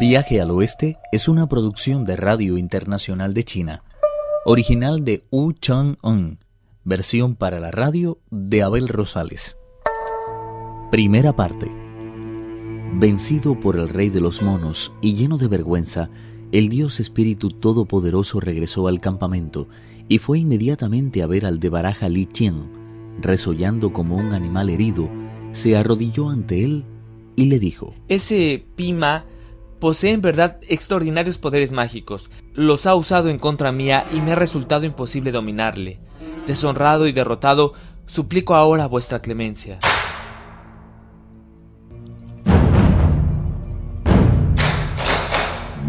Viaje al Oeste es una producción de Radio Internacional de China, original de Wu Chang-un, versión para la radio de Abel Rosales. Primera parte. Vencido por el rey de los monos y lleno de vergüenza, el dios espíritu todopoderoso regresó al campamento y fue inmediatamente a ver al de Baraja Li Qian. Resollando como un animal herido, se arrodilló ante él y le dijo: Ese Pima posee en verdad extraordinarios poderes mágicos. Los ha usado en contra mía y me ha resultado imposible dominarle. Deshonrado y derrotado, suplico ahora vuestra clemencia.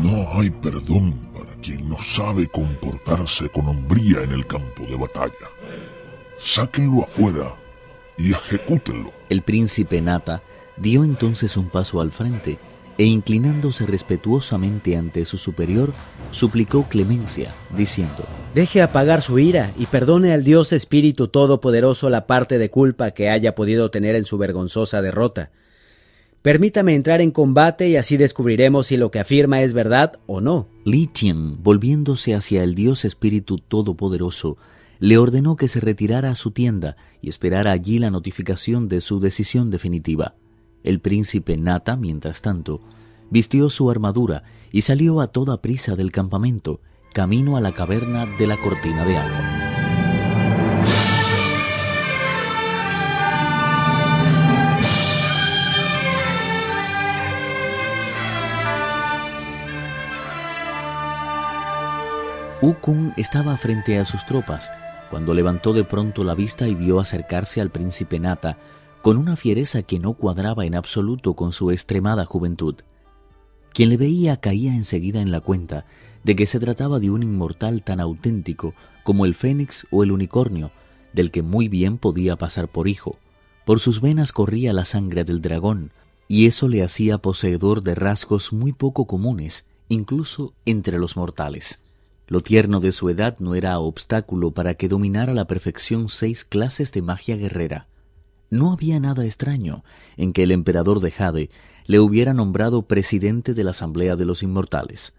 No hay perdón para quien no sabe comportarse con hombría en el campo de batalla. Sáquenlo afuera y ejecútenlo. El príncipe Nata dio entonces un paso al frente e inclinándose respetuosamente ante su superior, suplicó clemencia, diciendo, Deje apagar su ira y perdone al Dios Espíritu Todopoderoso la parte de culpa que haya podido tener en su vergonzosa derrota. Permítame entrar en combate y así descubriremos si lo que afirma es verdad o no. Li Qian, volviéndose hacia el Dios Espíritu Todopoderoso, le ordenó que se retirara a su tienda y esperara allí la notificación de su decisión definitiva. El príncipe Nata, mientras tanto, vistió su armadura y salió a toda prisa del campamento, camino a la caverna de la cortina de agua. Ukun estaba frente a sus tropas cuando levantó de pronto la vista y vio acercarse al príncipe Nata con una fiereza que no cuadraba en absoluto con su extremada juventud. Quien le veía caía enseguida en la cuenta de que se trataba de un inmortal tan auténtico como el fénix o el unicornio, del que muy bien podía pasar por hijo. Por sus venas corría la sangre del dragón, y eso le hacía poseedor de rasgos muy poco comunes, incluso entre los mortales. Lo tierno de su edad no era obstáculo para que dominara a la perfección seis clases de magia guerrera. No había nada extraño en que el emperador de Jade le hubiera nombrado presidente de la Asamblea de los Inmortales.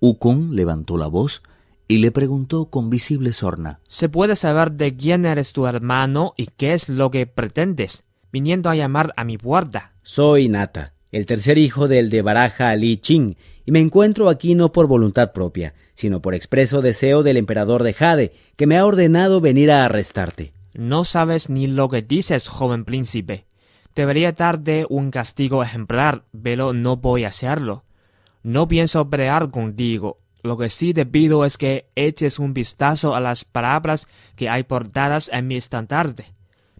Ukon levantó la voz y le preguntó con visible sorna. ¿Se puede saber de quién eres tu hermano y qué es lo que pretendes, viniendo a llamar a mi puerta? Soy Nata, el tercer hijo del de Baraja Li Ching, y me encuentro aquí no por voluntad propia, sino por expreso deseo del emperador de Jade, que me ha ordenado venir a arrestarte. No sabes ni lo que dices, joven príncipe. Debería darte un castigo ejemplar, pero no voy a hacerlo. No pienso pelear contigo. Lo que sí te pido es que eches un vistazo a las palabras que hay portadas en mi estandarte,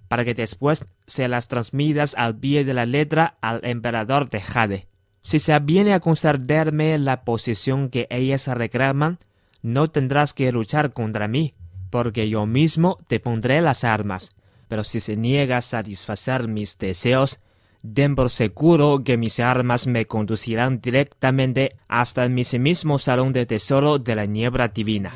para que después se las transmitas al pie de la letra al emperador de Jade. Si se viene a concederme la posición que ellas reclaman, no tendrás que luchar contra mí, porque yo mismo te pondré las armas. Pero si se niega a satisfacer mis deseos, den por seguro que mis armas me conducirán directamente hasta el mismo salón de tesoro de la niebla divina.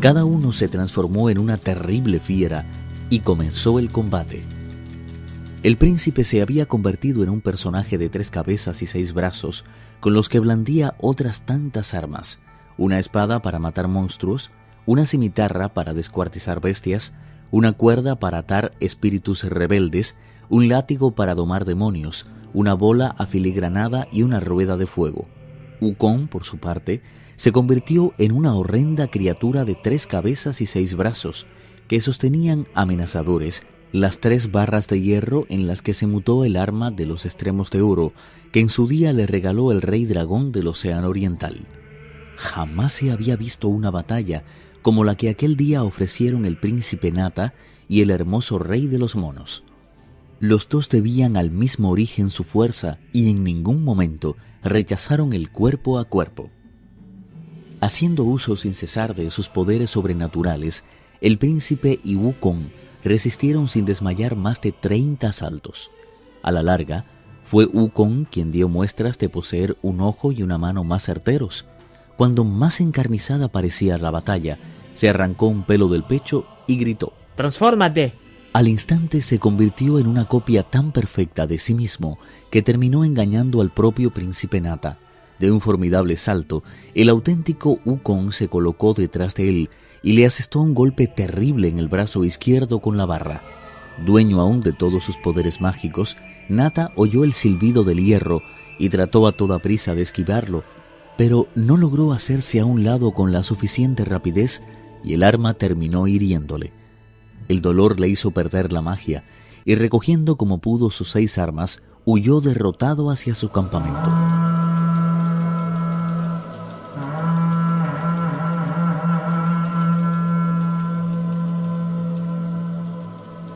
Cada uno se transformó en una terrible fiera y comenzó el combate. El príncipe se había convertido en un personaje de tres cabezas y seis brazos, con los que blandía otras tantas armas, una espada para matar monstruos, una cimitarra para descuartizar bestias, una cuerda para atar espíritus rebeldes, un látigo para domar demonios, una bola afiligranada y una rueda de fuego. Ukon, por su parte, se convirtió en una horrenda criatura de tres cabezas y seis brazos, que sostenían amenazadores las tres barras de hierro en las que se mutó el arma de los extremos de oro que en su día le regaló el rey dragón del Océano Oriental. Jamás se había visto una batalla como la que aquel día ofrecieron el príncipe Nata y el hermoso rey de los monos. Los dos debían al mismo origen su fuerza y en ningún momento rechazaron el cuerpo a cuerpo. Haciendo uso sin cesar de sus poderes sobrenaturales, el príncipe y Wukong resistieron sin desmayar más de 30 asaltos. A la larga, Fue Wukong quien dio muestras de poseer un ojo y una mano más certeros. Cuando más encarnizada parecía la batalla, se arrancó un pelo del pecho y gritó ¡Transfórmate! Al instante se convirtió en una copia tan perfecta de sí mismo que terminó engañando al propio príncipe Nata. De un formidable salto, el auténtico Wukong se colocó detrás de él y le asestó un golpe terrible en el brazo izquierdo con la barra. Dueño aún de todos sus poderes mágicos, Nata oyó el silbido del hierro y trató a toda prisa de esquivarlo, pero no logró hacerse a un lado con la suficiente rapidez y el arma terminó hiriéndole. El dolor le hizo perder la magia y recogiendo como pudo sus seis armas, huyó derrotado hacia su campamento.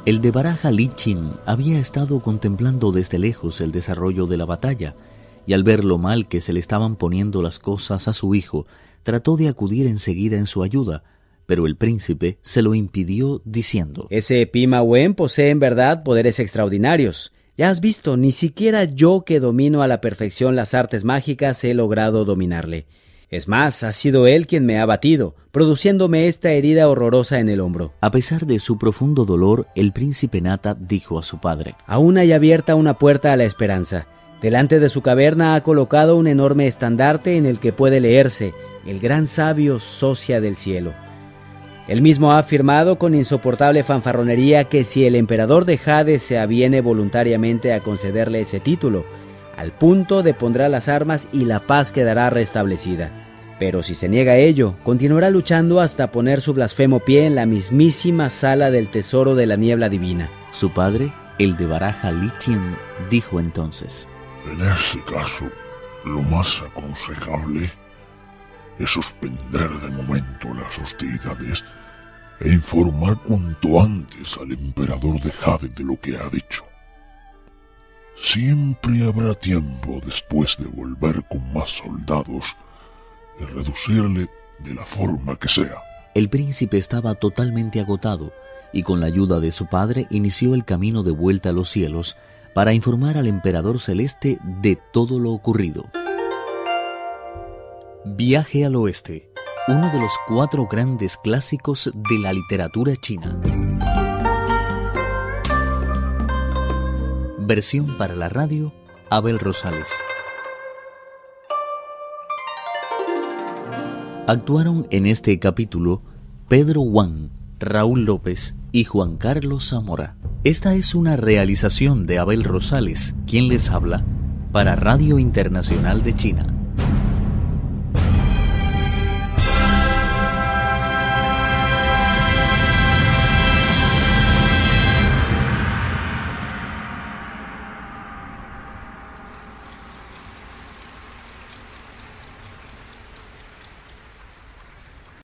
El de Baraja Lichin había estado contemplando desde lejos el desarrollo de la batalla, y al ver lo mal que se le estaban poniendo las cosas a su hijo, trató de acudir enseguida en su ayuda, pero el príncipe se lo impidió diciendo Ese Pima Wen posee en verdad poderes extraordinarios. Ya has visto, ni siquiera yo que domino a la perfección las artes mágicas he logrado dominarle. Es más, ha sido él quien me ha batido, produciéndome esta herida horrorosa en el hombro. A pesar de su profundo dolor, el príncipe Nata dijo a su padre Aún hay abierta una puerta a la esperanza. Delante de su caverna ha colocado un enorme estandarte en el que puede leerse el gran sabio socia del cielo. Él mismo ha afirmado con insoportable fanfarronería que si el emperador de Jade se aviene voluntariamente a concederle ese título, al punto de pondrá las armas y la paz quedará restablecida. Pero si se niega a ello, continuará luchando hasta poner su blasfemo pie en la mismísima sala del tesoro de la niebla divina. Su padre, el de Baraja Lichien, dijo entonces: En ese caso, lo más aconsejable es suspender de momento las hostilidades e informar cuanto antes al emperador de Jade de lo que ha dicho. Siempre habrá tiempo después de volver con más soldados y reducirle de la forma que sea. El príncipe estaba totalmente agotado y con la ayuda de su padre inició el camino de vuelta a los cielos para informar al emperador celeste de todo lo ocurrido. Viaje al oeste, uno de los cuatro grandes clásicos de la literatura china. Versión para la radio, Abel Rosales. Actuaron en este capítulo Pedro Wang, Raúl López y Juan Carlos Zamora. Esta es una realización de Abel Rosales, quien les habla, para Radio Internacional de China.